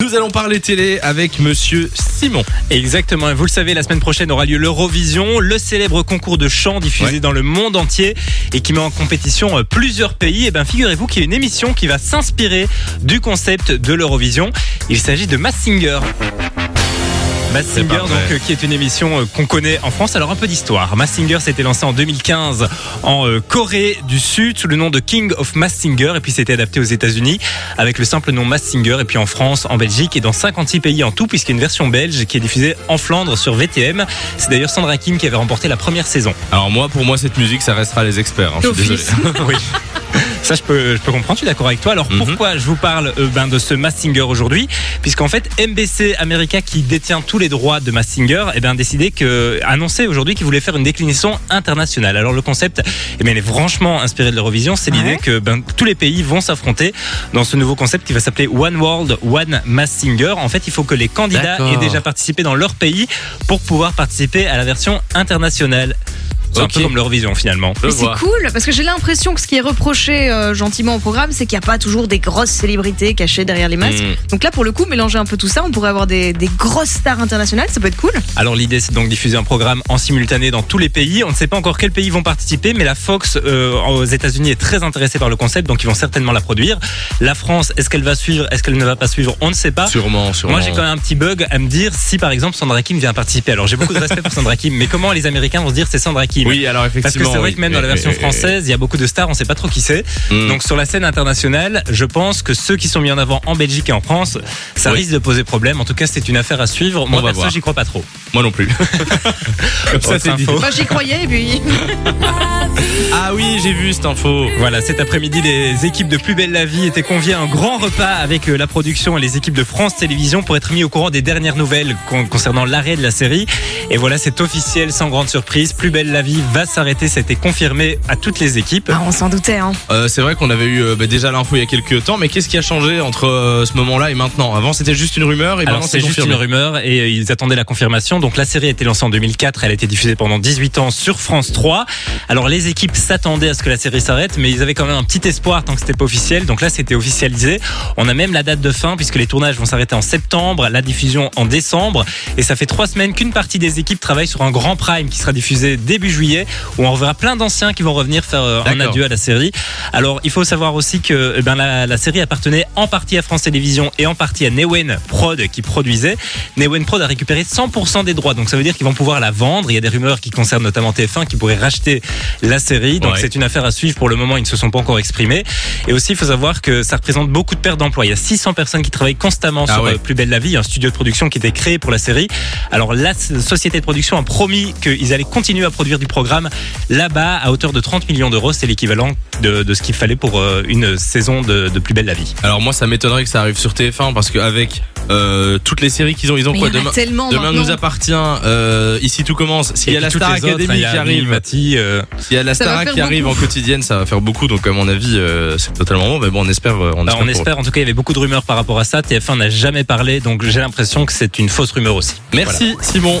Nous allons parler télé avec monsieur Simon. Exactement. Et vous le savez, la semaine prochaine aura lieu l'Eurovision, le célèbre concours de chant diffusé Ouais. dans le monde entier et qui met en compétition euh, plusieurs pays. Et bien, figurez-vous qu'il y a une émission qui va s'inspirer du concept de l'Eurovision. Il s'agit de Mass Singer. Mass C'est Singer, pas donc, qui est une émission euh, qu'on connaît en France. Alors, un peu d'histoire. Mass Singer s'était lancé en 2015 en euh, Corée du Sud sous le nom de King of Mass Singer. Et puis, c'était adapté aux États-Unis avec le simple nom Mass Singer. Et puis, en France, en Belgique et dans 56 pays en tout, puisqu'il y a une version belge qui est diffusée en Flandre sur VTM. C'est d'ailleurs Sandra King qui avait remporté la première saison. Alors moi, pour moi, cette musique, ça restera les experts. hein, je suis désolé. oui. Ça, je peux, je peux comprendre, je suis d'accord avec toi. Alors, Mhm. pourquoi je vous parle euh, ben, de ce Mass Singer aujourd'hui? Puisqu'en fait, MBC America, qui détient tous les droits de Mass Singer, eh ben, a décidé que, annoncé aujourd'hui qu'il voulait faire une déclinaison internationale. Alors, le concept, eh ben, il est franchement inspiré de l'Eurovision. C'est l'idée Ouais. que ben, tous les pays vont s'affronter dans ce nouveau concept qui va s'appeler One World, One Mass Singer. En fait, il faut que les candidats aient déjà participé dans leur pays pour pouvoir participer à la version internationale. C'est un peu comme l'Eurovision finalement. Je Mais c'est cool parce que j'ai l'impression que ce qui est reproché euh, gentiment au programme, c'est qu'il n'y a pas toujours des grosses célébrités cachées derrière les masques. Mm. Donc là, pour le coup, mélanger un peu tout ça, on pourrait avoir des, des grosses stars internationales, ça peut être cool. Alors l'idée c'est donc diffuser un programme en simultané dans tous les pays. On ne sait pas encore quels pays vont participer, mais la Fox euh, aux États-Unis est très intéressée par le concept, donc ils vont certainement la produire. La France, est-ce qu'elle va suivre, est-ce qu'elle ne va pas suivre On ne sait pas. Sûrement, sûrement. Moi j'ai quand même un petit bug à me dire si par exemple Sandra Kim vient participer. Alors j'ai beaucoup de respect pour Sandra Kim, mais comment les Américains vont se dire c'est Sandra Kim Oui, alors effectivement. parce que c'est vrai oui. que même dans la version oui, oui, française, il y a beaucoup de stars, on sait pas trop qui c'est. Mm. Donc sur la scène internationale, je pense que ceux qui sont mis en avant en Belgique et en France, ça Oui. risque de poser problème. En tout cas, c'est une affaire à suivre. Moi, perso, j'y crois pas trop. Moi non plus. Comme ça, c'est dit. Moi, j'y croyais et puis. Ah oui, j'ai vu cette info. Voilà, cet après-midi, les équipes de Plus Belle la Vie étaient conviées à un grand repas avec euh, la production et les équipes de France Télévisions pour être mis au courant des dernières nouvelles con- concernant l'arrêt de la série. Et voilà, c'est officiel, sans grande surprise. Plus Belle la Vie va s'arrêter, ça a été confirmé à toutes les équipes. Ah, on s'en doutait, hein. Euh, c'est vrai qu'on avait eu euh, bah, déjà l'info il y a quelques temps, mais qu'est-ce qui a changé entre euh, ce moment-là et maintenant? Avant, c'était juste une rumeur et Alors maintenant c'est juste confirmé. une rumeur et euh, ils attendaient la confirmation. Donc la série a été lancée en 2004, elle a été diffusée pendant 18 ans sur France 3. Alors les équipes s'attendaient à ce que la série s'arrête, mais ils avaient quand même un petit espoir tant que c'était pas officiel. Donc là c'était officialisé. On a même la date de fin puisque les tournages vont s'arrêter en septembre, la diffusion en décembre. Et ça fait trois semaines qu'une partie des équipes travaille sur un grand prime qui sera diffusé début juillet où on reverra plein d'anciens qui vont revenir faire euh, un adieu à la série. Alors il faut savoir aussi que eh ben, la, la série appartenait en partie à France Télévisions et en partie à Newen Prod qui produisait. Newen Prod a récupéré 100% des droits, donc ça veut dire qu'ils vont pouvoir la vendre. Il y a des rumeurs qui concernent notamment TF1 qui pourraient racheter la série. Donc Ouais. c'est une affaire à suivre. Pour le moment, ils ne se sont pas encore exprimés. Et aussi, il faut savoir que ça représente beaucoup de pertes d'emplois. Il y a 600 personnes qui travaillent constamment Ah sur ouais. euh, Plus belle la vie, un studio de production qui était créé pour la série. Alors la société de production a promis qu'ils allaient continuer à produire du programme là-bas à hauteur de 30 millions d'euros. C'est l'équivalent de, de ce qu'il fallait pour euh, une saison de, de Plus belle la vie. Alors moi, ça m'étonnerait que ça arrive sur TF1 parce qu'avec euh, toutes les séries qu'ils ont, ils ont Mais quoi demain tellement Demain nous appartient. euh, ici tout commence. S'il y a la Star autres, Academy qui arrive, Mati, euh, s'il y a la Ça Star qui arrive en beaucoup. quotidienne, ça va faire beaucoup. Donc à mon avis, euh, c'est totalement bon. Mais bon, on espère. On bah, on espère. En tout cas, il y avait beaucoup de rumeurs par rapport à ça. TF1 n'a jamais parlé, donc j'ai l'impression que c'est une fausse rumeur aussi. Merci Simon.